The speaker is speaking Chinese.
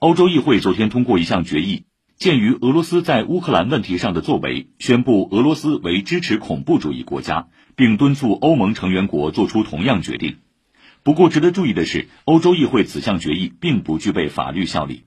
欧洲议会昨天通过一项决议，鉴于俄罗斯在乌克兰问题上的作为，宣布俄罗斯为支持恐怖主义国家，并敦促欧盟成员国做出同样决定。不过值得注意的是，欧洲议会此项决议并不具备法律效力。